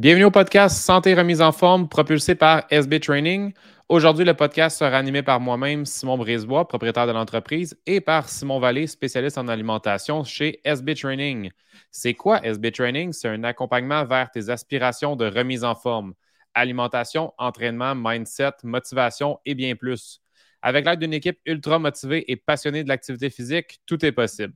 Bienvenue au podcast Santé remise en forme propulsé par SB Training. Aujourd'hui, le podcast sera animé par moi-même, Simon Brisebois, propriétaire de l'entreprise, et par Simon Vallée, spécialiste en alimentation chez SB Training. C'est quoi SB Training? C'est un accompagnement vers tes aspirations de remise en forme. Alimentation, entraînement, mindset, motivation et bien plus. Avec l'aide d'une équipe ultra motivée et passionnée de l'activité physique, tout est possible.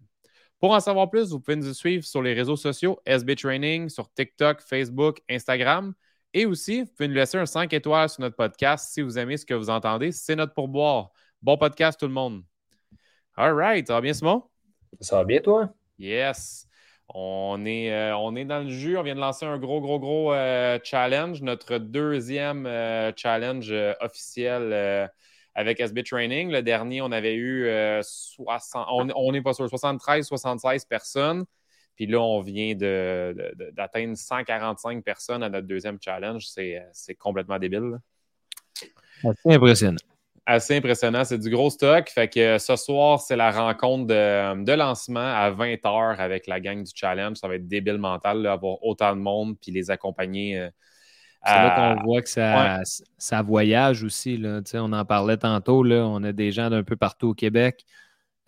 Pour en savoir plus, vous pouvez nous suivre sur les réseaux sociaux SB Training, sur TikTok, Facebook, Instagram. Et aussi, vous pouvez nous laisser un 5 étoiles sur notre podcast si vous aimez ce que vous entendez. C'est notre pourboire. Bon podcast, tout le monde. All right. Ça va bien, Simon? Ça va bien, toi? Yes. On est, euh, on est dans le jus. On vient de lancer un gros, gros, gros euh, challenge. Notre deuxième euh, challenge officiel avec SB Training. Le dernier, on avait eu 60, euh, on n'est pas sûr, 73, 76 personnes. Puis là, on vient d'atteindre 145 personnes à notre deuxième challenge. C'est complètement débile. Assez impressionnant. Assez impressionnant. C'est du gros stock. Fait que ce soir, c'est la rencontre de, lancement à 20h avec la gang du challenge. Ça va être débile mental d'avoir autant de monde puis les accompagner. C'est là qu'on euh, voit que ça, ça voyage aussi. Là. On en parlait tantôt. Là. On a des gens d'un peu partout au Québec.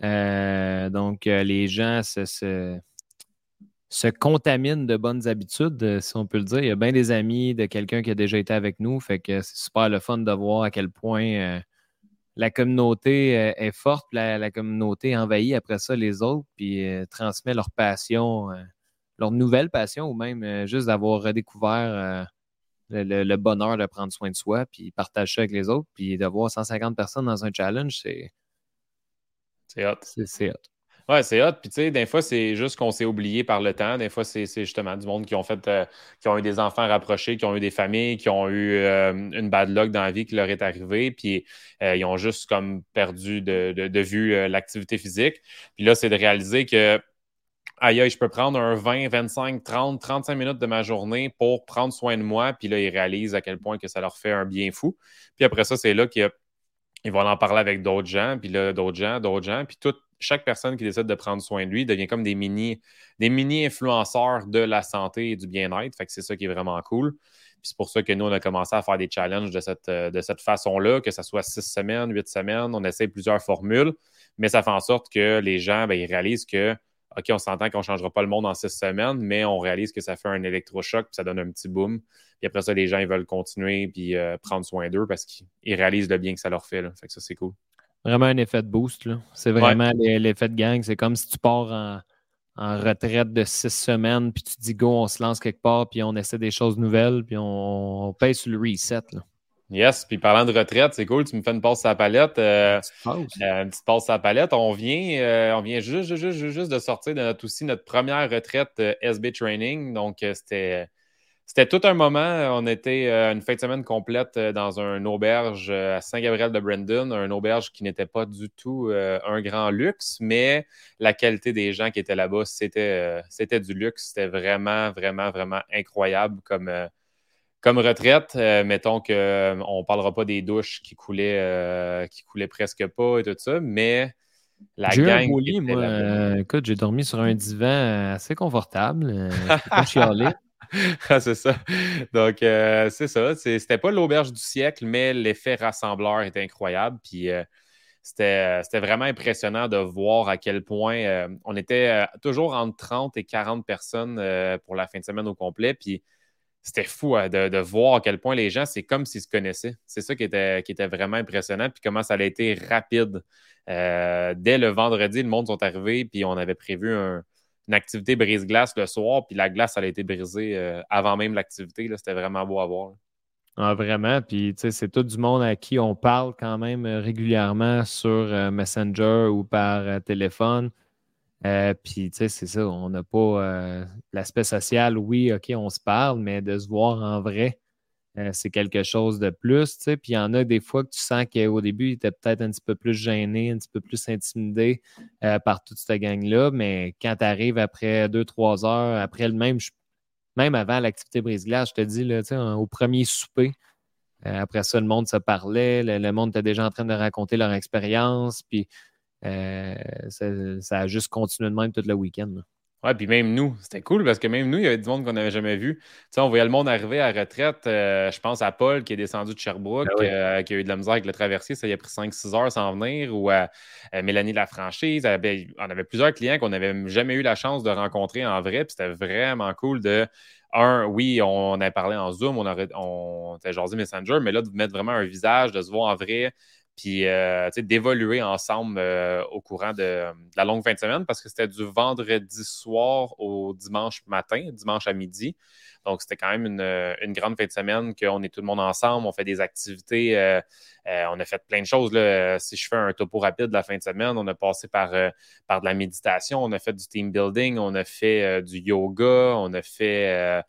Euh, donc, euh, les gens se, se, contaminent de bonnes habitudes, si on peut le dire. Il y a bien des amis de quelqu'un qui a déjà été avec nous. Fait que c'est super le fun de voir à quel point la communauté est forte. La, la, communauté envahit après ça les autres, puis transmet leur passion, leur nouvelle passion, ou même juste d'avoir redécouvert le, bonheur de prendre soin de soi, puis partager ça avec les autres, puis d'avoir 150 personnes dans un challenge, c'est. C'est hot. C'est hot. Ouais, c'est hot. Puis, tu sais, des fois, c'est juste qu'on s'est oublié par le temps. Des fois, c'est justement du monde qui ont fait, euh, qui ont eu des enfants rapprochés, qui ont eu des familles, qui ont eu euh, une bad luck dans la vie qui leur est arrivée. Puis, euh, ils ont juste comme perdu de, de vue l'activité physique. Puis là, c'est de réaliser que aïe, je peux prendre un 20, 25, 30, 35 minutes de ma journée pour prendre soin de moi. Puis là, ils réalisent à quel point que ça leur fait un bien fou. Puis après ça, c'est là qu'ils vont en parler avec d'autres gens, puis là, d'autres gens, d'autres gens. Puis toute, chaque personne qui décide de prendre soin de lui devient comme des mini, des mini influenceurs de la santé et du bien-être. Fait que c'est ça qui est vraiment cool. Puis c'est pour ça que nous, on a commencé à faire des challenges de cette, de cette façon-là, que ce soit six semaines, huit semaines. On essaie plusieurs formules, mais ça fait en sorte que les gens, ben, ils réalisent que OK, on s'entend qu'on ne changera pas le monde en six semaines, mais on réalise que ça fait un électrochoc, puis ça donne un petit boom. Puis après ça, les gens, ils veulent continuer puis euh, prendre soin d'eux parce qu'ils réalisent le bien que ça leur fait. Là. Fait que ça, c'est cool. Vraiment un effet de boost. C'est vraiment l'effet de gang. C'est comme si tu pars en, retraite de six semaines, puis tu dis go, on se lance quelque part, puis on essaie des choses nouvelles, puis on, on paye sur le reset. Là. Yes, puis parlant de retraite, c'est cool, tu me fais une pause à la palette. Euh, euh, une petite pause à la palette. On vient, euh, on vient juste, juste, juste, de sortir de notre, aussi notre première retraite SB Training. Donc, c'était, c'était tout un moment. On était une fin de semaine complète dans un auberge à Saint-Gabriel de Brandon, un auberge qui n'était pas du tout un grand luxe, mais la qualité des gens qui étaient là-bas, c'était, c'était du luxe. C'était vraiment, vraiment, vraiment incroyable comme comme retraite, euh, mettons qu'on euh, ne parlera pas des douches qui coulaient, euh, qui coulaient presque pas et tout ça, mais la j'ai gang. Un lit, moi. écoute, j'ai dormi sur un divan assez confortable. pas chialé. ah, c'est ça. Donc, c'est ça. C'était pas l'auberge du siècle, mais l'effet rassembleur était incroyable. Puis, c'était vraiment impressionnant de voir à quel point on était toujours entre 30 et 40 personnes pour la fin de semaine au complet. Puis, c'était fou hein, de, voir à quel point les gens, c'est comme s'ils se connaissaient. C'est ça qui était, vraiment impressionnant. Puis comment ça a été rapide. Euh, dès le vendredi, le monde sont arrivés, puis on avait prévu une activité brise-glace le soir, puis la glace, elle a été brisée euh, avant même l'activité. C'était vraiment beau à voir. Ah, vraiment. Puis, c'est tout du monde à qui on parle quand même euh, régulièrement sur Messenger ou par téléphone. Euh, puis, tu sais, c'est ça, on n'a pas euh, l'aspect social, oui, OK, on se parle, mais de se voir en vrai, euh, c'est quelque chose de plus, tu sais. Puis, il y en a des fois que tu sens qu'au début, il était peut-être un petit peu plus gêné, un petit peu plus intimidé par toute cette gang-là, mais quand tu arrives après deux, trois heures, après le même, même avant l'activité brise-glace, je te dis, là, tu sais, au premier souper, après ça, le monde se parlait, le, le monde était déjà en train de raconter leur expérience, puis euh, ça, a juste continué de même tout le week-end. Ouais, puis même nous, c'était cool parce que même nous, il y avait du monde qu'on n'avait jamais vu. Tu sais, on voyait le monde arriver à retraite. Euh, je pense à Paul qui est descendu de Sherbrooke, ben euh, qui a eu de la misère avec le traversier. Ça, il a pris 5-6 heures sans venir. Ou à Mélanie de la franchise. on avait plusieurs clients qu'on n'avait jamais eu la chance de rencontrer en vrai. Puis c'était vraiment cool de. Un, oui, on, a parlé en Zoom, on, aurait, on était jasé Messenger, mais là, de mettre vraiment un visage, de se voir en vrai, puis euh, d'évoluer ensemble euh, au courant de, la longue fin de semaine parce que c'était du vendredi soir au dimanche matin, dimanche à midi. Donc, c'était quand même une, grande fin de semaine qu'on est tout le monde ensemble, on fait des activités, euh, on a fait plein de choses. Là. Si je fais un topo rapide de la fin de semaine, on a passé par, par de la méditation, on a fait du team building, on a fait du yoga, on a fait euh,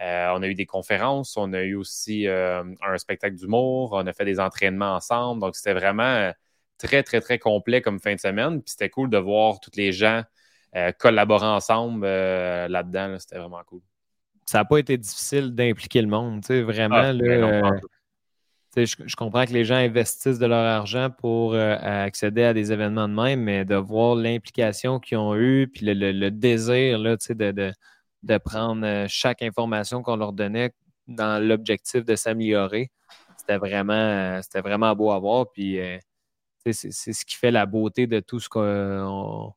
on a eu des conférences, on a eu aussi euh, un spectacle d'humour, on a fait des entraînements ensemble. Donc, c'était vraiment euh, très, très, très complet comme fin de semaine. Puis c'était cool de voir tous les gens collaborer ensemble là-dedans. C'était vraiment cool. Ça n'a pas été difficile d'impliquer le monde, tu sais, vraiment. Ah, je, comprends que les gens investissent de leur argent pour accéder à des événements de même, mais de voir l'implication qu'ils ont eue, puis le, désir là, de, de, de prendre euh, chaque information qu'on leur donnait dans l'objectif de s'améliorer. C'était vraiment, euh, beau à voir. Puis euh, c'est ce qui fait la beauté de tout ce qu'on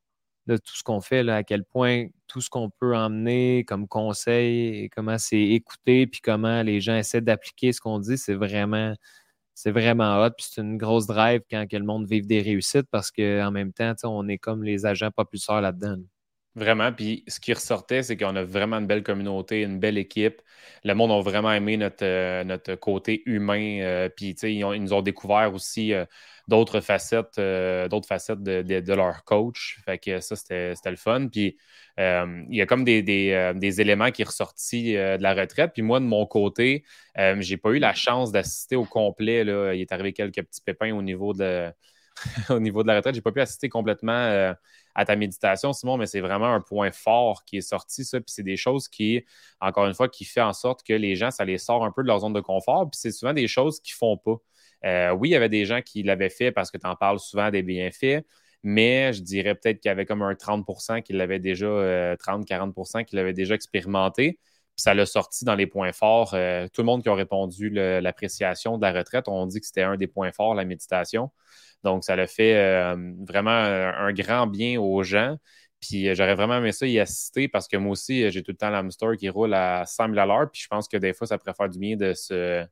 de tout ce qu'on fait, là, à quel point tout ce qu'on peut emmener comme conseil, et comment c'est écouté, puis comment les gens essaient d'appliquer ce qu'on dit, c'est vraiment, c'est vraiment hot. Puis c'est une grosse drive quand que le monde vive des réussites parce qu'en même temps, on est comme les agents propulseurs là-dedans. Vraiment. Puis ce qui ressortait, c'est qu'on a vraiment une belle communauté, une belle équipe. Le monde a vraiment aimé notre, euh, notre côté humain. Euh, puis ils, ils, nous ont découvert aussi euh, d'autres facettes, d'autres facettes de, leur coach. Fait que ça, c'était le fun. Puis il y a comme des, des, éléments qui ressortis de la retraite. Puis moi, de mon côté, j'ai pas eu la chance d'assister au complet. Là. Il est arrivé quelques petits pépins au niveau de, au niveau de la retraite. J'ai pas pu assister complètement à ta méditation, Simon, mais c'est vraiment un point fort qui est sorti, ça. Puis c'est des choses qui, encore une fois, qui fait en sorte que les gens, ça les sort un peu de leur zone de confort. Puis c'est souvent des choses qu'ils font pas. Euh, oui, il y avait des gens qui l'avaient fait parce que tu en parles souvent des bienfaits, mais je dirais peut-être qu'il y avait comme un 30% qui l'avaient déjà, 30-40% euh, qui l'avaient déjà expérimenté. Puis ça l'a sorti dans les points forts. Euh, tout le monde qui a répondu l'appréciation de la retraite, on dit que c'était un des points forts, la méditation. Donc, ça l'a fait euh, vraiment un, grand bien aux gens. Puis euh, j'aurais vraiment aimé ça y assister parce que moi aussi, j'ai tout le temps l'Amster qui roule à 100 000 à l'heure. Puis je pense que des fois, ça pourrait faire du bien de se,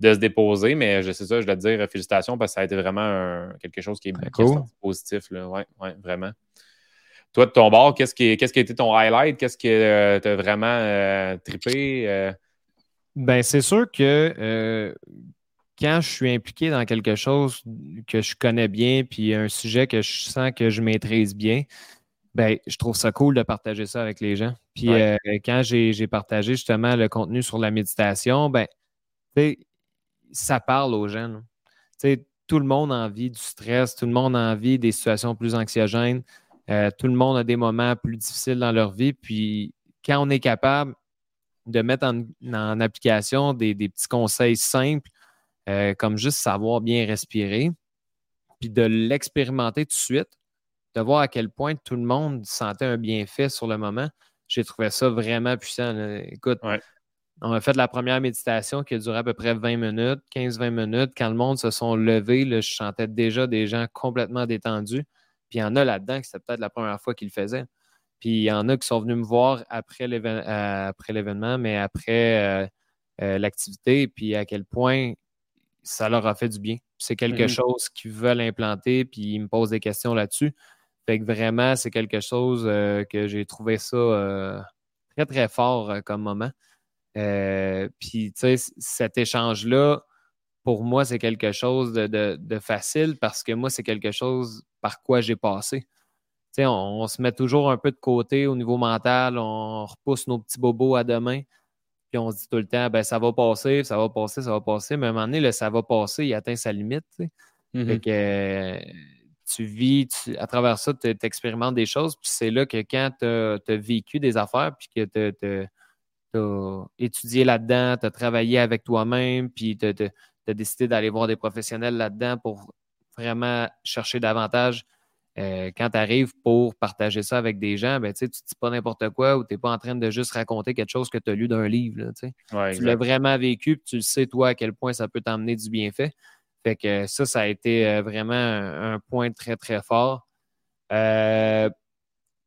de se déposer. Mais je sais ça, je dois te dire félicitations parce que ça a été vraiment quelque chose qui est, ben, positif. Oui, ouais, vraiment. Toi, de ton bord, qu'est-ce qui, qu'est-ce qui a été ton highlight? Qu'est-ce qui t'a vraiment trippé? Ben, c'est sûr que quand je suis impliqué dans quelque chose que je connais bien, puis un sujet que je sens que je maîtrise bien, ben, je trouve ça cool de partager ça avec les gens. Puis euh, quand j'ai partagé justement le contenu sur la méditation, ben, ça parle aux gens. Tout le monde a envie du stress, tout le monde a envie des situations plus anxiogènes, euh, tout le monde a des moments plus difficiles dans leur vie. Puis quand on est capable de mettre en, application des, petits conseils simples euh, comme juste savoir bien respirer, puis de l'expérimenter tout de suite, de voir à quel point tout le monde sentait un bienfait sur le moment. J'ai trouvé ça vraiment puissant. Écoute, on a fait la première méditation qui a duré à peu près 20 minutes, 15-20 minutes. Quand le monde se sont levés, je sentais déjà des gens complètement détendus. Puis il y en a là-dedans qui c'était peut-être la première fois qu'ils le faisaient. Puis il y en a qui sont venus me voir après euh, l'événement, mais après euh, l'activité, puis à quel point ça leur a fait du bien. C'est quelque mm-hmm. chose qu'ils veulent implanter, puis ils me posent des questions là-dessus. Fait que vraiment, c'est quelque chose euh, que j'ai trouvé ça euh, très, très fort euh, comme moment. puis, tu sais, cet échange-là, pour moi, c'est quelque chose de, facile parce que moi, c'est quelque chose par quoi j'ai passé. Tu sais, on, se met toujours un peu de côté au niveau mental, on repousse nos petits bobos à demain on se dit tout le temps, ben, ça va passer, ça va passer, ça va passer. Mais à un moment donné, le ça va passer, il atteint sa limite. Mm-hmm. que, euh, tu vis, à travers ça, tu expérimentes des choses. Puis c'est là que quand tu as, vécu des affaires, puis que tu as, étudié là-dedans, tu as travaillé avec toi-même, puis tu as, décidé d'aller voir des professionnels là-dedans pour vraiment chercher davantage euh, quand tu arrives pour partager ça avec des gens, ben, tu ne dis pas n'importe quoi ou tu n'es pas en train de juste raconter quelque chose que tu as lu d'un livre. tu l'as vraiment vécu, puis tu le sais, toi, à quel point ça peut t'emmener du bienfait. Fait que ça, ça a été euh, vraiment un, point très, très fort. Euh,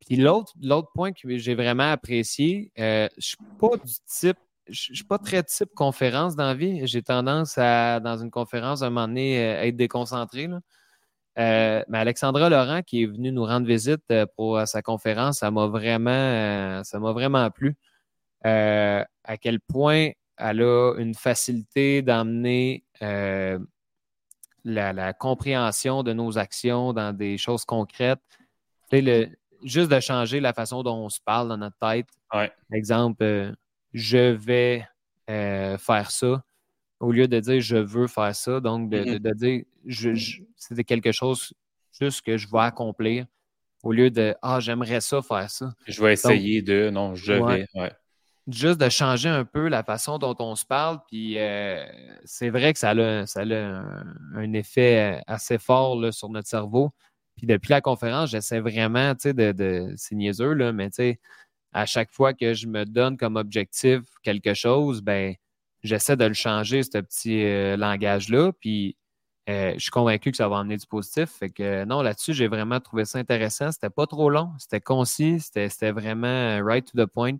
puis l'autre, point que j'ai vraiment apprécié, je ne suis pas du type, je suis pas très type conférence dans la vie. J'ai tendance à, dans une conférence, à un moment donné, être déconcentré. Euh, mais Alexandra Laurent, qui est venue nous rendre visite euh, pour sa conférence, ça m'a vraiment, euh, ça m'a vraiment plu. à quel point elle a une facilité d'emmener la, compréhension de nos actions dans des choses concrètes. Le, juste de changer la façon dont on se parle dans notre tête. Ouais. Exemple, je vais faire ça au lieu de dire je veux faire ça, donc de, dire je, c'est quelque chose juste que je vais accomplir, au lieu de ah, j'aimerais ça faire ça. Je vais essayer de, non, je vais. Juste de changer un peu la façon dont on se parle, puis euh, c'est vrai que ça a, ça un, effet assez fort là, sur notre cerveau. Puis depuis la conférence, j'essaie vraiment, tu sais, de, de c'est niaiseux, là, mais tu sais, à chaque fois que je me donne comme objectif quelque chose, ben j'essaie de le changer, ce petit euh, langage-là. Puis euh, je suis convaincu que ça va emmener du positif. Fait que non, là-dessus, j'ai vraiment trouvé ça intéressant. C'était pas trop long, c'était concis, c'était vraiment euh, right to the point.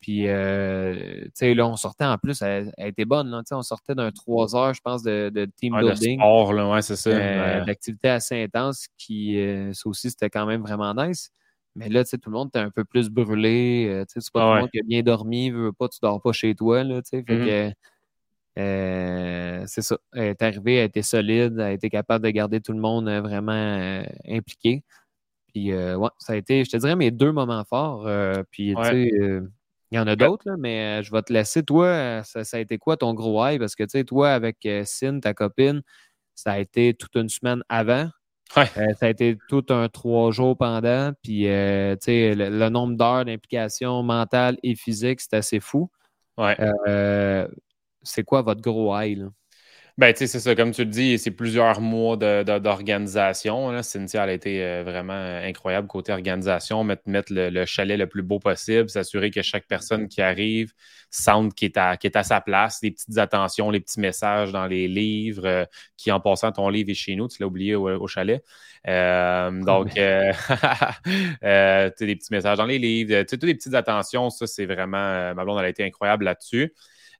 puis, tu sais, là, on sortait en plus, elle, était bonne. Là, on sortait d'un trois heures, je pense, de, team building. De ouais, c'est ça. D'activité assez intense, qui, ça aussi, c'était quand même vraiment nice. Mais là, tu sais, tout le monde est un peu plus brûlé. Euh, tu sais, c'est pas tout le monde qui a bien dormi, veut pas, tu dors pas chez toi, là, tu sais. Fait mm-hmm. que, euh, c'est ça. Elle est arrivée, elle a été solide, elle a été capable de garder tout le monde euh, vraiment impliqué. Puis, ouais, ça a été, je te dirais, mes deux moments forts. puis, tu sais, il y en a d'autres, mais je vais te laisser. Toi, ça, ça, a été quoi ton gros high? Parce que, tu sais, toi, avec Sin, ta copine, ça a été toute une semaine avant. Euh, ça a été tout un trois jours pendant. Puis, euh, le, nombre d'heures d'implication mentale et physique, c'est assez fou. Euh, c'est quoi votre gros high? Là? Ben, tu sais, c'est ça. Comme tu le dis, c'est plusieurs mois d'organisation. De, Cynthia, a été euh, vraiment incroyable côté organisation. Mettre, mettre le, chalet le plus beau possible, s'assurer que chaque personne qui arrive sente qu'il est, à, est à sa place. Les petites attentions, les petits messages dans les livres, euh, qui en passant ton livre est chez nous, tu l'as oublié au, chalet. Euh, donc, euh, des petits messages dans les livres, toutes les petites attentions, ça, c'est vraiment. ma blonde, elle a été incroyable là-dessus.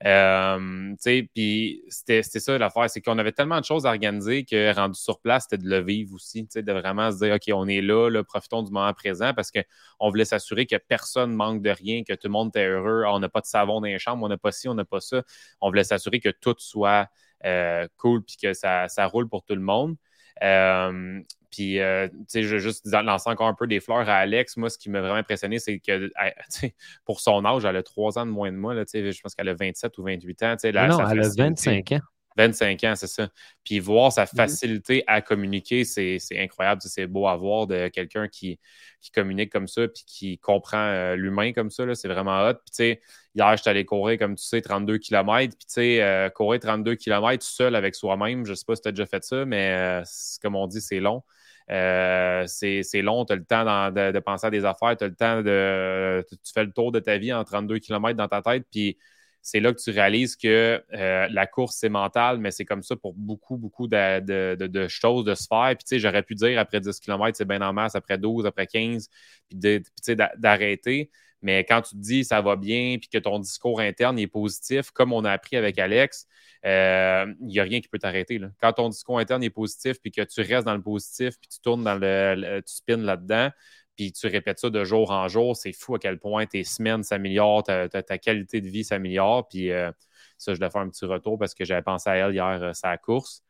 Euh, puis c'était ça l'affaire, c'est qu'on avait tellement de choses à organiser que rendu sur place, c'était de le vivre aussi, de vraiment se dire, OK, on est là, profitons du moment présent parce qu'on voulait s'assurer que personne manque de rien, que tout le monde était heureux. on n'a pas de savon dans les chambres, on n'a pas ci, on n'a pas ça. On voulait s'assurer que tout soit euh, cool puis que ça, ça, roule pour tout le monde. Euh, puis, euh, tu sais, je vais juste lancer encore un peu des fleurs à Alex. Moi, ce qui m'a vraiment impressionné, c'est que pour son âge, elle a trois ans de moins de moi. Là, je pense qu'elle a 27 ou 28 ans. non, elle a 25 ans. 25 ans, c'est ça. Puis voir sa mm-hmm. facilité à communiquer, c'est incroyable. C'est beau à voir de quelqu'un qui, qui communique comme ça puis qui comprend euh, l'humain comme ça. C'est vraiment hot. Puis, tu sais, hier, j'étais allé courir, comme tu sais, 32 km. Puis, tu sais, euh, courir 32 km seul avec soi-même, je ne sais pas si tu as déjà fait ça, mais comme on dit, c'est long. Euh, c'est long, tu as le temps de, penser à des affaires, tu as le temps de. Tu fais le tour de ta vie en 32 km dans ta tête, puis c'est là que tu réalises que euh, la course, c'est mental, mais c'est comme ça pour beaucoup, beaucoup de, choses de se faire. Puis, tu sais, j'aurais pu dire après 10 km, c'est bien en masse, après 12, après 15, puis, tu sais, d'arrêter. Mais quand tu te dis ça va bien, puis que ton discours interne est positif, comme on a appris avec Alex, il euh, n'y a rien qui peut t'arrêter. Quand ton discours interne est positif, puis que tu restes dans le positif, puis tu tournes dans le, tu spins là-dedans, puis tu répètes ça de jour en jour, c'est fou à quel point tes semaines s'améliorent, ta, qualité de vie s'améliore. Puis euh, ça, je dois faire un petit retour parce que j'avais pensé à elle hier, euh, sa course.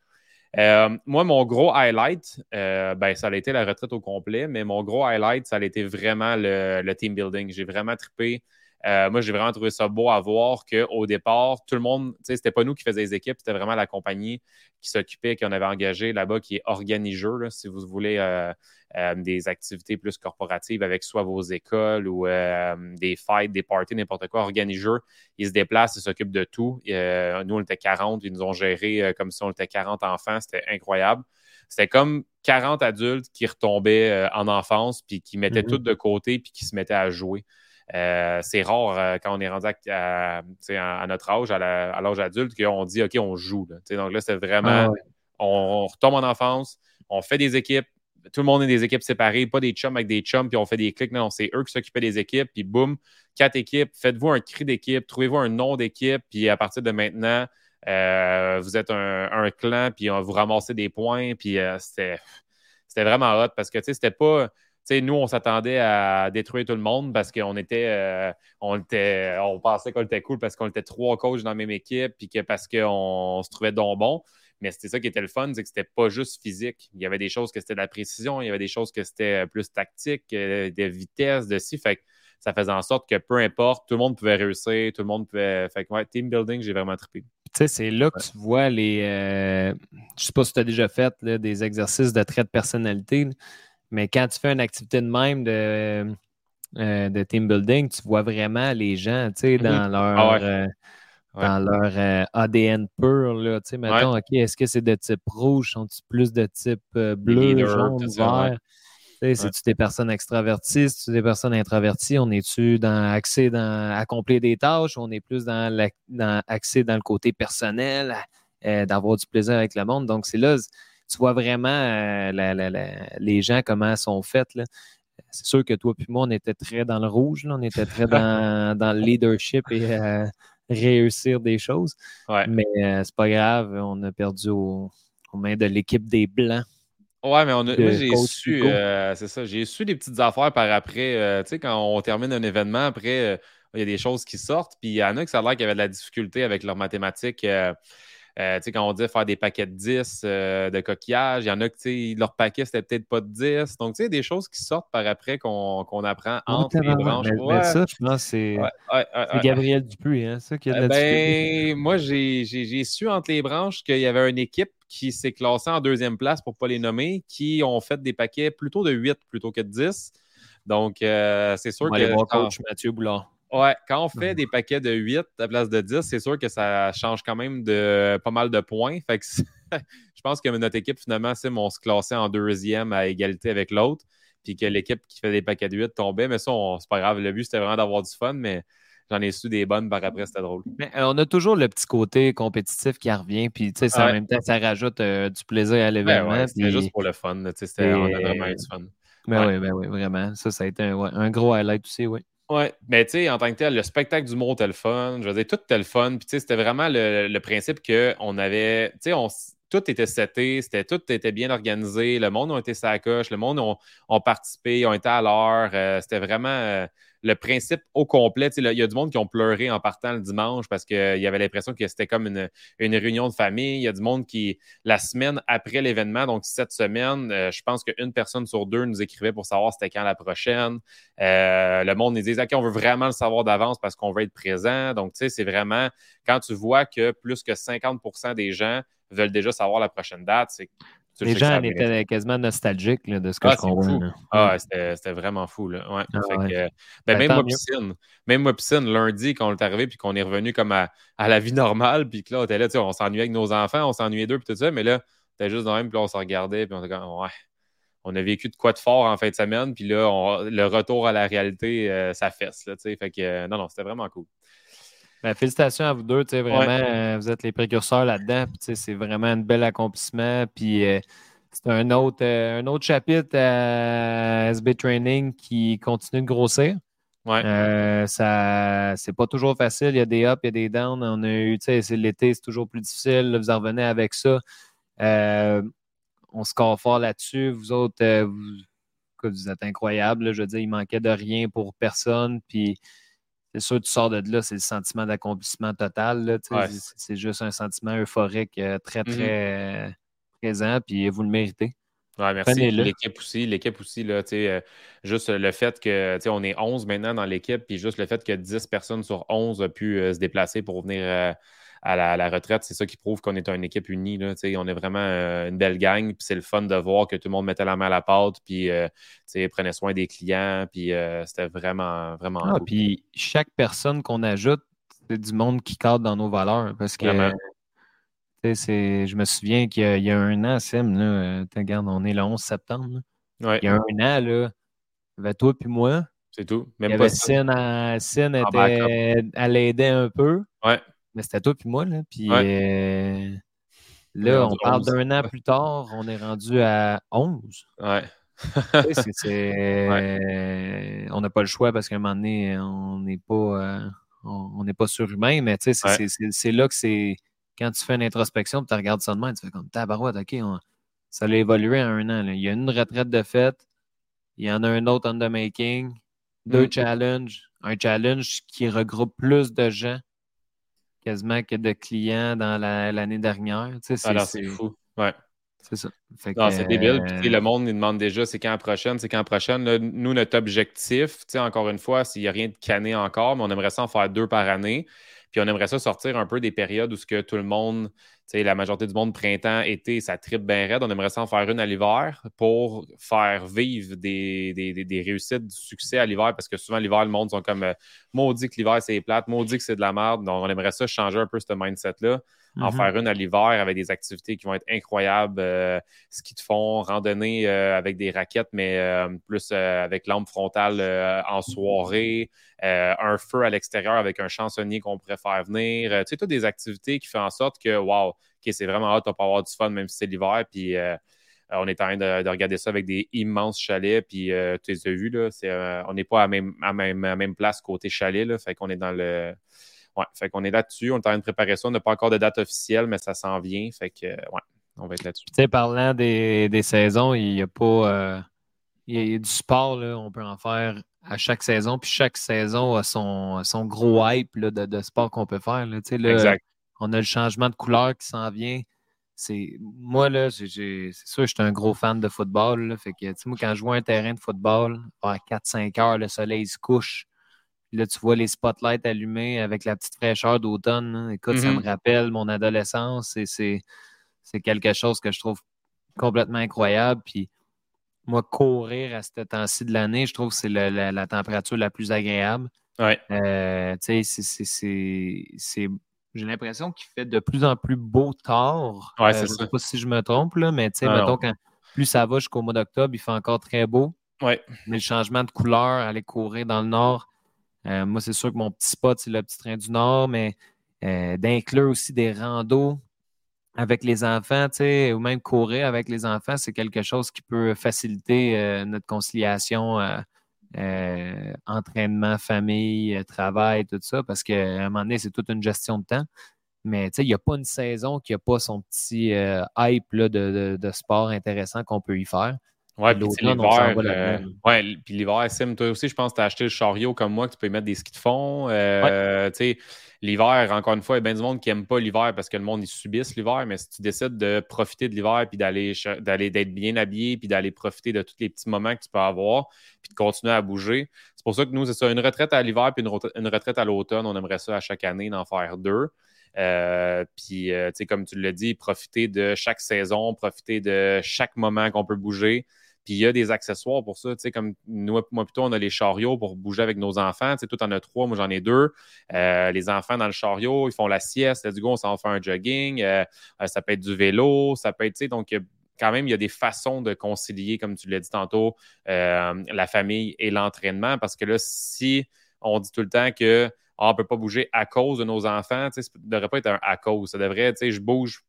moi, mon gros highlight, ben, ça a été la retraite au complet, mais mon gros highlight, ça a été vraiment le, le team building. J'ai vraiment trippé euh, moi, j'ai vraiment trouvé ça beau à voir qu'au départ, tout le monde, tu sais, c'était pas nous qui faisions les équipes, c'était vraiment la compagnie qui s'occupait, qu'on avait engagé là-bas, qui est organiseur, si vous voulez euh, euh, des activités plus corporatives avec soit vos écoles ou des fêtes, des parties, n'importe quoi. Organiseur, ils se déplacent, ils s'occupent de tout. nous, on était 40, ils nous ont géré comme si on était 40 enfants, c'était incroyable. c'était comme 40 adultes qui retombaient en enfance, puis qui mettaient mm-hmm. tout de côté, puis qui se mettaient à jouer. C'est rare quand on est rendu à, notre âge, à l'âge adulte, qu'on dit OK, on joue. Donc là, c'est vraiment. Ah on, retombe en enfance, on fait des équipes, tout le monde est des équipes séparées, pas des chums avec des chums, puis on fait des clics. Non, c'est eux qui s'occupaient des équipes, puis boum, quatre équipes. Faites-vous un cri d'équipe, trouvez-vous un nom d'équipe, puis à partir de maintenant, euh, vous êtes un, clan, puis on vous ramassez des points, puis euh, c'était, vraiment hot parce que, c'était pas. Nous, on s'attendait à détruire tout le monde parce qu'on était, euh, on était, on pensait qu'on était cool parce qu'on était trois coachs dans la même équipe, puis que parce qu'on se trouvait donc bon. Mais c'était ça qui était le fun, c'est que c'était pas juste physique. Il y avait des choses que c'était de la précision, il y avait des choses que c'était plus tactique, euh, de vitesse, de si. Fait que ça faisait en sorte que peu importe, tout le monde pouvait réussir, tout le monde pouvait. Fait que ouais, team building, j'ai vraiment trippé. Tu sais, c'est là que tu vois les. Euh, je sais pas si tu as déjà fait des exercices de trait de personnalité, mais quand tu fais une activité de même de, euh, de team building, tu vois vraiment les gens, tu sais, dans mm-hmm. leur. Ah dans leur euh, ADN pur. Là. Tu sais, mettons, OK, est-ce que c'est de type rouge? Sont-ils plus de type euh, bleu, jaune, vert? C'est-tu des personnes extraverties? C'est-tu des personnes introverties? On est-tu dans accès dans accomplir des tâches? On est plus dans, la, dans accès dans le côté personnel, euh, d'avoir du plaisir avec le monde? Donc, c'est là, tu vois vraiment les gens, comment sont faits. C'est sûr que toi et moi, on était très dans le rouge, on était très dans, dans le leadership et réussir des choses. Mais euh, c'est pas grave, on a perdu aux, mains de l'équipe des Blancs. Ouais, mais on a, moi, j'ai su, euh, c'est ça, j'ai su des petites affaires par après. Euh, tu sais, quand on termine un événement, après, il y a des choses qui sortent. Puis il y en a qui ça a l'air qu'il y avait de la difficulté avec leurs mathématiques. Euh, quand on dit faire des paquets de 10 euh, de coquillages, il y en a qui, leur paquet, c'était peut-être pas de 10. Donc, tu sais, des choses qui sortent par après qu'on apprend entre les branches. Mais, ça, je pense c'est Gabriel Dupuis, hein, ça qui a de la ben, Moi, j'ai su entre les branches qu'il y avait une équipe qui s'est classée en deuxième place, pour ne pas les nommer, qui ont fait des paquets plutôt de 8 plutôt que de 10. Donc, euh, c'est sûr que. coach Mathieu Boulard. Ouais, quand on fait mhm. des paquets de 8 à la place de 10, c'est sûr que ça change quand même de pas mal de points. Fait que je pense que notre équipe, finalement, c'est on se classait en deuxième à égalité avec l'autre. Puis que l'équipe qui fait des paquets de 8 tombait. Mais ça, c'est pas grave. Le but, c'était vraiment d'avoir du fun, mais j'en ai su des bonnes par après, c'était drôle. Mais euh, on a toujours le petit côté compétitif qui revient. Puis, tu sais, en même temps, ça rajoute euh, du plaisir à l'événement. Ouais, c'était juste pour le fun. on a vraiment eu du fun. Ben oui, ben oui, vraiment. Ça, ça a été un, un gros highlight aussi, oui. Oui, mais tu sais, en tant que tel, le spectacle du le fun. Je veux dire, tout le fun. Puis tu sais, c'était vraiment le, principe qu'on avait. Tu sais, on, tout était seté, c'était, tout était bien organisé. Le monde a été sa coche, le monde a, participé, ont été à l'heure. Euh, c'était vraiment. Euh, le principe au complet. Il y a du monde qui ont pleuré en partant le dimanche parce qu'il y avait l'impression que c'était comme une, réunion de famille. Il y a du monde qui, la semaine après l'événement, donc cette semaine, euh, je pense qu'une personne sur deux nous écrivait pour savoir c'était quand la prochaine. Le monde nous disait, OK, on veut vraiment le savoir d'avance parce qu'on veut être présent. Donc, tu sais, c'est vraiment quand tu vois que plus que 50% des gens veulent déjà savoir la prochaine date, c'est les gens étaient quasiment nostalgiques de ce que ah, je comprends. Ah, c'était vraiment fou. Là. Ouais. Ah, ben, ben, même, moi, piscine, même moi, piscine, lundi, quand on est arrivé puis qu'on est revenu comme à, la vie normale, puis que là, on était là, on s'ennuyait avec nos enfants, on s'ennuyait d'eux, puis tout ça, mais là, c'était juste dans même, puis là, on se regardait, puis on était comme, ouais, on a vécu de quoi de fort en fin de semaine, puis là, le retour à la réalité, euh, ça fesse. Là, fait que, euh, non, non, c'était vraiment cool. Ben, félicitations à vous deux. Vraiment, euh, vous êtes les précurseurs là-dedans. C'est vraiment un bel accomplissement. Puis euh, c'est un autre, euh, un autre chapitre à SB Training qui continue de grossir. Ouais. ça, c'est pas toujours facile. Il y a des ups, il y a des downs. On a eu, c'est l'été, c'est toujours plus difficile. vous en revenez avec ça. on se fort là-dessus. Vous autres, vous, vous, êtes incroyables. Je veux dire, il manquait de rien pour personne. Puis c'est sûr, tu sors de là, c'est le sentiment d'accomplissement total. C'est juste un sentiment euphorique euh, très, mm-hmm. très euh, présent, puis vous le méritez. Ouais, merci. L'équipe aussi, l'équipe aussi, là, euh, juste le fait que on est 11 maintenant dans l'équipe, puis juste le fait que 10 personnes sur 11 ont pu se déplacer pour venir à la, retraite, c'est ça qui prouve qu'on est une équipe unie. Là, on est vraiment euh, une belle gang. Puis c'est le fun de voir que tout le monde mettait la main à la pâte, puis euh, prenait soin des clients. Puis euh, c'était vraiment, vraiment. Ah, puis chaque personne qu'on ajoute, c'est du monde qui cadre dans nos valeurs. Parce que Je me souviens qu'il y, a un an, Sim, là, regarde, on est le 11 septembre. Il y a un an, là, avait toi puis moi. C'est tout. Même il y avait Sin, à, Sin était, à l'aider un peu. Ouais. Mais c'était toi puis moi. Là. Puis euh, là, on parle d'un an plus tard, on est rendu à 11. Ouais. ouais. On n'a pas le choix parce qu'à un moment donné, on n'est pas, euh, on, n'est pas surhumain, mais c'est là que c'est. Quand tu fais une introspection, tu regardes ça de même, tu fais comme tabarouette, OK, ça a évolué en un an. Il y a une retraite de fait, il y en a un autre on the making, deux mm. challenges, un challenge qui regroupe plus de gens quasiment que de clients dans l'année dernière. Alors, c'est fou. Ouais. C'est ça. c'est débile. le monde nous demande déjà c'est quand la prochaine, c'est quand la prochaine. nous, notre objectif, encore une fois, s'il n'y a rien de cané encore, mais on aimerait ça en faire deux par année. Puis on aimerait ça sortir un peu des périodes où ce que tout le monde, la majorité du monde, printemps, été, ça tripe bien raide. On aimerait ça en faire une à l'hiver pour faire vivre des, des, réussites, du succès à l'hiver, parce que souvent, l'hiver, le monde sont comme euh, maudit que l'hiver, c'est plate, maudit que c'est de la merde. Donc, on aimerait ça changer un peu ce mindset-là en mm-hmm. faire une à l'hiver avec des activités qui vont être incroyables. Euh, ski de fond, randonnée euh, avec des raquettes, mais euh, plus avec lampe frontale en soirée, un feu à l'extérieur avec un chansonnier qu'on pourrait faire venir. tu sais, toutes des activités qui font en sorte que, wow, OK, c'est vraiment hâte, on peut avoir du fun même si c'est l'hiver. Puis on est en train de, regarder ça avec des immenses chalets. Puis tu les as vus, là, on n'est pas à même, à même, même place côté chalet. Là, fait qu'on est dans le Ouais, fait qu'on est là-dessus. On est en train de préparer ça. On n'a pas encore de date officielle, mais ça s'en vient. Fait que, ouais, on va être là-dessus. Tu sais, parlant des, saisons, il n'y a pas. Euh, il y a du sport, là, on peut en faire à chaque saison. Puis chaque saison a son, son gros hype là, de, sport qu'on peut faire. Là. Là, exact. On a le changement de couleur qui s'en vient. C'est moi là, c'est sûr, je suis un gros fan de football. Là, fait que moi, quand je vois un terrain de football, à 4-5 heures, le soleil se couche. Là, tu vois les spotlights allumés avec la petite fraîcheur d'automne. Hein. Écoute, ça me mm-hmm. rappelle mon adolescence et c'est quelque chose que je trouve complètement incroyable. Puis moi, courir à ce temps-ci de l'année, je trouve que c'est la, température la plus agréable. Ouais. Euh, tu sais, c'est. J'ai l'impression qu'il fait de plus en plus beau tard. Ouais, euh, je ne sais pas si je me trompe, là, mais tu sais, mettons, quand plus ça va jusqu'au mois d'octobre, il fait encore très beau. Ouais. Mais le changement de couleur, aller courir dans le nord, euh, moi, c'est sûr que mon petit spot, c'est le petit train du Nord, mais euh, d'inclure aussi des randos avec les enfants, ou même courir avec les enfants, c'est quelque chose qui peut faciliter euh, notre conciliation entraînement, famille, travail, tout ça, parce qu'à un moment donné, c'est toute une gestion de temps. Mais il n'y a pas une saison qui n'a pas son petit hype de, sport intéressant qu'on peut y faire. Ouais, puis l'hiver, euh, ouais, puis l'hiver, Sim, toi aussi, je pense que tu as acheté le chariot comme moi, que tu peux y mettre des skis de fond. Euh, l'hiver, encore une fois, il y a bien du monde qui n'aime pas l'hiver parce que le monde, ils subissent l'hiver, mais si tu décides de profiter de l'hiver, puis d'aller, d'aller d'être bien habillé, puis d'aller profiter de tous les petits moments que tu peux avoir, puis de continuer à bouger, c'est pour ça que nous, c'est ça, une retraite à l'hiver, puis une, retraite à l'automne, on aimerait ça à chaque année d'en faire deux. Euh, puis, tu sais, comme tu l'as dit, profiter de chaque saison, profiter de chaque moment qu'on peut bouger. Puis il y a des accessoires pour ça. Tu sais, comme nous, moi, plutôt, on a les chariots pour bouger avec nos enfants. Tu sais, tout en a trois, moi j'en ai deux. Euh, les enfants dans le chariot, ils font la sieste. Du coup, on s'en fait un jogging. Euh, euh, ça peut être du vélo, ça peut être, tu sais, donc quand même, il y a des façons de concilier, comme tu l'as dit tantôt, la famille et l'entraînement. Parce que là, si on dit tout le temps que ah, on ne peut pas bouger à cause de nos enfants, ça ne devrait pas être un à cause. Ça devrait, tu sais, je bouge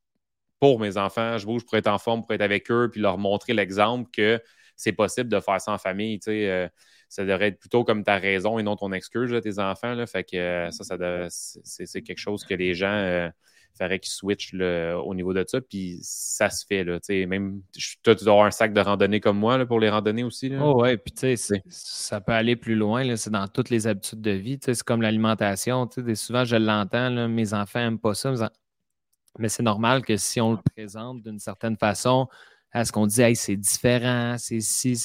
pour mes enfants. Je bouge pour être en forme, pour être avec eux, puis leur montrer l'exemple que c'est possible de faire ça en famille. Tu sais, euh, ça devrait être plutôt comme ta raison et non ton excuse, de tes enfants. Là. Fait que euh, ça, ça c'est, quelque chose que les gens euh, feraient qu'ils switchent au niveau de ça. Puis ça se fait. Là, même, toi, tu dois avoir un sac de randonnée comme moi là, pour les randonnées aussi. Là. Oh, ouais, puis tu sais, ça peut aller plus loin. Là, c'est dans toutes les habitudes de vie. C'est comme l'alimentation. Souvent, je l'entends, mes enfants n'aiment pas ça. Mais c'est normal que si on le présente d'une certaine façon, à ce qu'on dit, hey, c'est différent, c'est si.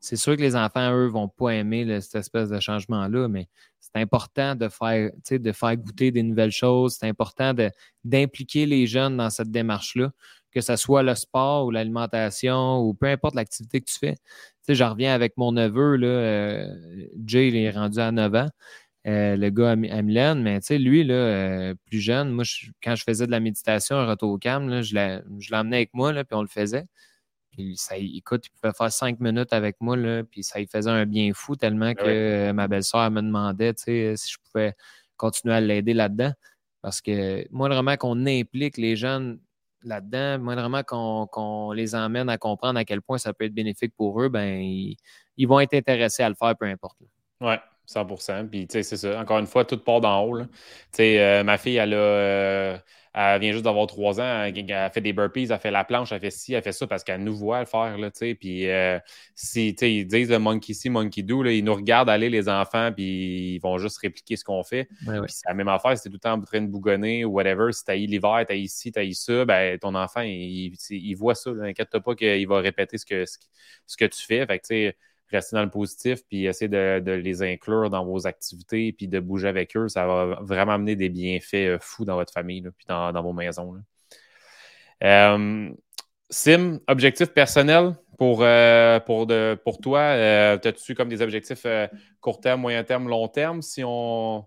C'est sûr que les enfants, eux, vont pas aimer cette espèce de changement-là, mais c'est important de faire, de faire goûter des nouvelles choses. C'est important d'impliquer les jeunes dans cette démarche-là, que ce soit le sport ou l'alimentation ou peu importe l'activité que tu fais. Tu sais, je reviens avec mon neveu, là, euh, Jay, il est rendu à 9 ans. Le gars à, mais tu sais, lui, là, plus jeune, moi, quand je faisais de la méditation, un retour au calme, je l'emmenais avec moi, là, puis on le faisait. Puis ça, écoute, il pouvait faire cinq minutes avec moi, là, puis ça lui faisait un bien fou tellement ah que ma belle-sœur me demandait si je pouvais continuer à l'aider là-dedans. Parce que moi, vraiment qu'on implique les jeunes là-dedans, moi, vraiment qu'on les emmène à comprendre à quel point ça peut être bénéfique pour eux, ben ils, vont être intéressés à le faire, peu importe. Oui, 100% Puis, tu sais, c'est ça. Encore une fois, tout part d'en haut. Tu sais, euh, ma fille, elle a. Euh, elle vient juste d'avoir trois ans, elle, a fait des burpees, elle fait la planche, elle fait ci, elle fait ça parce qu'elle nous voit le faire. Là, puis euh, si ils disent le monkey see, monkey do, là, ils nous regardent aller, les enfants, puis ils vont juste répliquer ce qu'on fait. C'est la même affaire, si tu tout le temps en train de bougonner ou whatever, si tu l'hiver, tu ici, tu ça, ben, ton enfant, il, il, voit ça. Inquiète-toi pas qu'il va répéter ce que, ce, que tu fais. Fait que, rester dans le positif, puis essayer de, les inclure dans vos activités, puis de bouger avec eux, ça va vraiment amener des bienfaits euh, fous dans votre famille, puis dans, vos maisons. Euh, Sim, objectif personnel pour, euh, pour, de, pour toi, as-tu comme des objectifs court terme, moyen terme, long terme? Si on.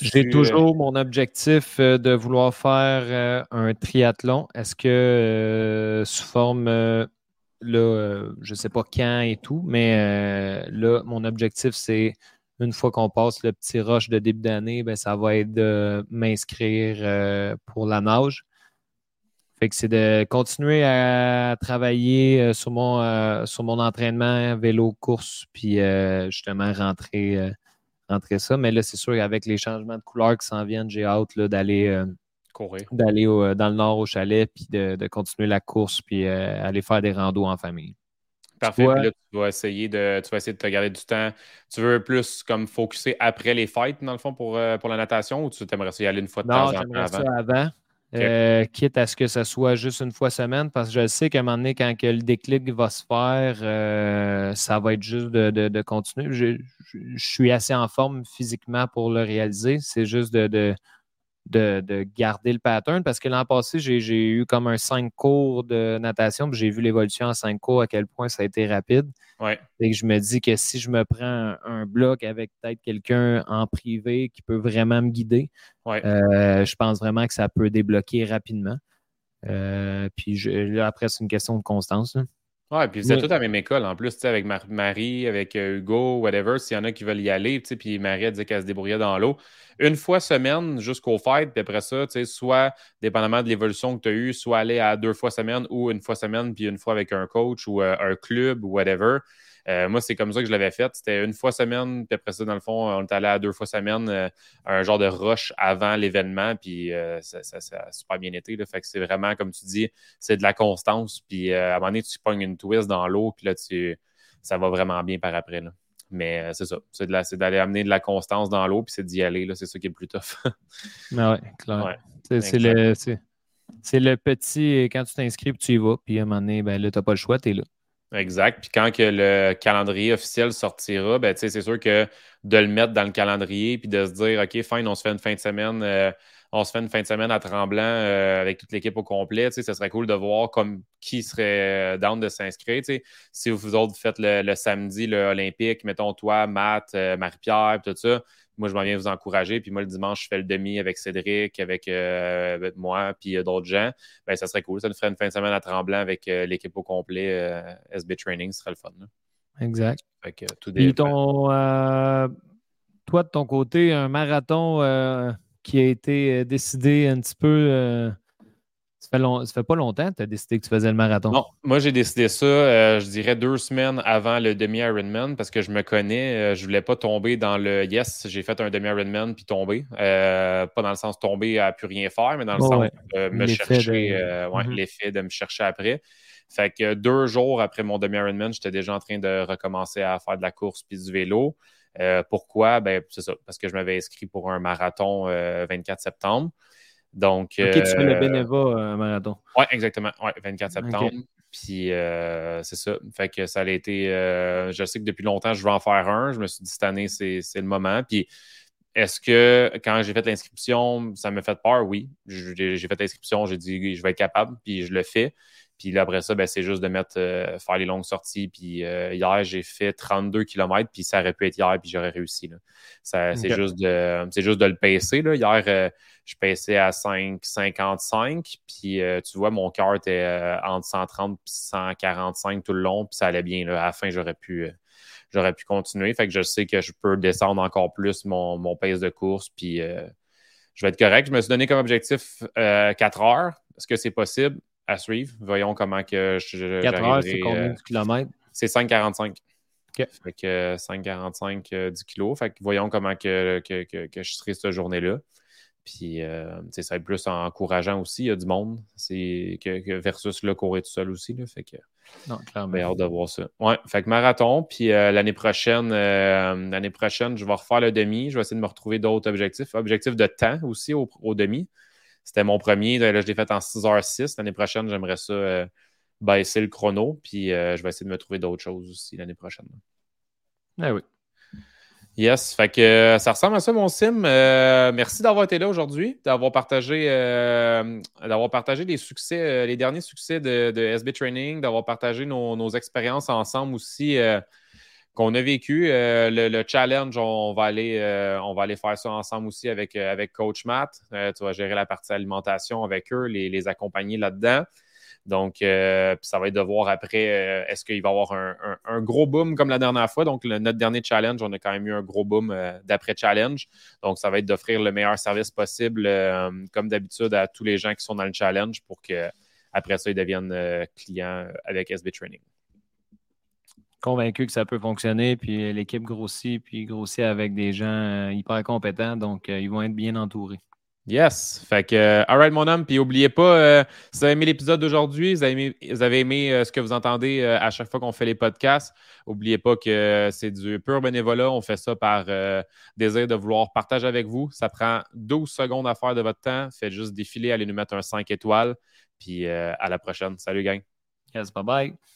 J'ai toujours mon objectif de vouloir faire un triathlon. Est-ce que sous forme là, euh, je ne sais pas quand et tout, mais euh, là, mon objectif, c'est une fois qu'on passe le petit rush de début d'année, ben, ça va être de m'inscrire euh, pour la nage. Fait que c'est de continuer à travailler sur mon, sur mon entraînement, vélo, course, puis justement rentrer, rentrer ça. Mais là, c'est sûr, avec les changements de couleur qui s'en viennent, j'ai hâte d'aller D'aller euh, dans le nord au chalet, puis de, continuer la course, puis euh, aller faire des randos en famille. Parfait. là, tu vas, essayer de, tu vas essayer de te garder du temps. Tu veux plus comme focuser après les fêtes, dans le fond, pour, euh, pour la natation, ou tu aimerais y aller une fois de temps en temps avant? ça avant. quitte à ce que ça soit juste une fois semaine, parce que je sais qu'à un moment donné, quand que le déclic va se faire, ça va être juste de, continuer. Je, suis assez en forme physiquement pour le réaliser. C'est juste de, de, garder le pattern parce que l'an passé, j'ai eu comme un 5 cours de natation, puis j'ai vu l'évolution en 5 cours, à quel point ça a été rapide. Ouais. Et que je me dis que si je me prends un, bloc avec peut-être quelqu'un en privé qui peut vraiment me guider, euh, je pense vraiment que ça peut débloquer rapidement. Euh, puis là, après, c'est une question de constance. Oui, puis vous êtes tous à la même école en plus, avec Marie, avec euh, Hugo, whatever, s'il y en a qui veulent y aller, puis Marie a dit qu'elle se débrouillait dans l'eau. Une fois semaine jusqu'au fête, puis après ça, soit dépendamment de l'évolution que tu as eue, soit aller à deux fois semaine ou une fois semaine, puis une fois avec un coach ou euh, un club ou whatever. Euh, moi, c'est comme ça que je l'avais fait. C'était une fois semaine, puis après ça, dans le fond, on est allé à deux fois semaine, euh, un genre de rush avant l'événement, puis euh, ça, a super bien été. Fait que c'est vraiment, comme tu dis, c'est de la constance. Puis à un moment donné, tu pognes une twist dans l'eau, puis là, tu, ça va vraiment bien par après. Mais c'est ça. C'est, d'aller amener de la constance dans l'eau, puis c'est d'y aller. C'est ça qui est le plus tough. ah ouais, clair. c'est, le, c'est, le petit, quand tu t'inscris, tu y vas, puis à un moment donné, ben, là, tu n'as pas le choix, tu es là. Exact. Puis quand que le calendrier officiel sortira, ben, c'est sûr que de le mettre dans le calendrier puis de se dire OK, fine, on se fait une fin de semaine, euh, on se fait une fin de semaine à Tremblant euh, avec toute l'équipe au complet. Ce serait cool de voir comme qui serait down de s'inscrire. Si vous autres faites le, samedi, le olympique, mettons toi, Matt, euh, Marie-Pierre, tout ça, moi, je m'en viens vous encourager. Puis moi, le dimanche, je fais le demi avec Cédric, avec, euh, moi, puis d'autres gens. Ben, ça serait cool. Ça nous ferait une fin de semaine à Tremblant avec euh, l'équipe au complet. Euh, SB Training, ce serait le fun. Exact. Fait que, tout ton, toi, de ton côté, un marathon qui a été décidé un petit peu ça fait, fait pas longtemps que tu as décidé que tu faisais le marathon? Non, moi j'ai décidé ça, euh, je dirais deux semaines avant le demi-Ironman parce que je me connais, euh, je voulais pas tomber dans le yes, j'ai fait un demi-Ironman puis tomber. Euh, pas dans le sens tomber à plus rien faire, mais dans le sens de me chercher, mhm. l'effet de me chercher après. Fait que deux jours après mon demi-Ironman, j'étais déjà en train de recommencer à faire de la course puis du vélo. pourquoi? Ben, c'est ça, parce que je m'avais inscrit pour un marathon 24 septembre. Donc, ok, tu fais le euh, Beneva euh, marathon. Oui, exactement. Ouais, 24 septembre. Puis euh, c'est ça. Fait que ça a été. je sais que depuis longtemps, je veux en faire un. Je me suis dit cette année, c'est le moment. Puis est-ce que quand j'ai fait l'inscription, ça m'a fait peur? Oui. J'ai fait l'inscription, j'ai dit je vais être capable, puis je le fais. Puis là, après ça, ben, c'est juste de mettre, faire les longues sorties. Puis hier, j'ai fait 32 km, puis ça aurait pu être hier, puis j'aurais réussi. C'est juste, de, juste de le pacer. Là. Hier, je paissais à 5,55, puis tu vois, mon cœur était entre 130 et 145 tout le long, puis ça allait bien. Là. À la fin, j'aurais pu j'aurais pu continuer. Fait que je sais que je peux descendre encore plus mon, mon pace de course, puis euh, je vais être correct. Je me suis donné comme objectif 4 euh, heures. Est-ce que c'est possible? À suivre? Voyons comment que je. 4 heures, c'est combien de kilomètres? C'est 5,45. OK. Fait que 5,45 10 kilos. Fait que voyons comment que, que, que je serai cette journée-là. Puis, euh, ça va être plus encourageant aussi. Il y a du monde c'est que, versus le courir tout seul aussi. Là, fait que, non, clairement. Hâte de voir ça. Ouais, fait que marathon. Puis euh, l'année prochaine, euh, l'année prochaine, je vais refaire le demi. Je vais essayer de me retrouver d'autres objectifs. Objectif de temps aussi au, demi. C'était mon premier. Là, je l'ai fait en 6h06. L'année prochaine, j'aimerais ça baisser le chrono. Puis je vais essayer de me trouver d'autres choses aussi l'année prochaine. Ah oui. Yes, fait que euh, ça ressemble à ça, mon sim. Euh, merci d'avoir été là aujourd'hui, d'avoir partagé, euh, d'avoir partagé les succès, les derniers succès de, SB Training, d'avoir partagé nos, expériences ensemble aussi qu'on a vécu. Le, challenge, on va aller, on va aller faire ça ensemble aussi avec, avec Coach Matt. tu vas gérer la partie alimentation avec eux, les, accompagner là-dedans. Donc, euh, ça va être de voir après, euh, est-ce qu'il va y avoir un, gros boom comme la dernière fois. Donc, notre dernier challenge, on a quand même eu un gros boom euh, d'après-challenge. Donc, ça va être d'offrir le meilleur service possible, comme d'habitude, à tous les gens qui sont dans le challenge pour qu'après ça, ils deviennent clients avec SB Training. Convaincu que ça peut fonctionner, puis l'équipe grossit, puis grossit avec des gens hyper compétents. Donc, ils vont être bien entourés. Yes. Fait que, euh, alright, mon homme. Puis, n'oubliez pas, euh, si vous avez aimé l'épisode d'aujourd'hui, vous avez aimé, euh, ce que vous entendez à chaque fois qu'on fait les podcasts, n'oubliez pas que c'est du pur bénévolat. On fait ça par désir de vouloir partager avec vous. Ça prend 12 secondes à faire de votre temps. Faites juste défiler, allez nous mettre un 5 étoiles. Puis, à la prochaine. Salut, gang. Yes, bye bye.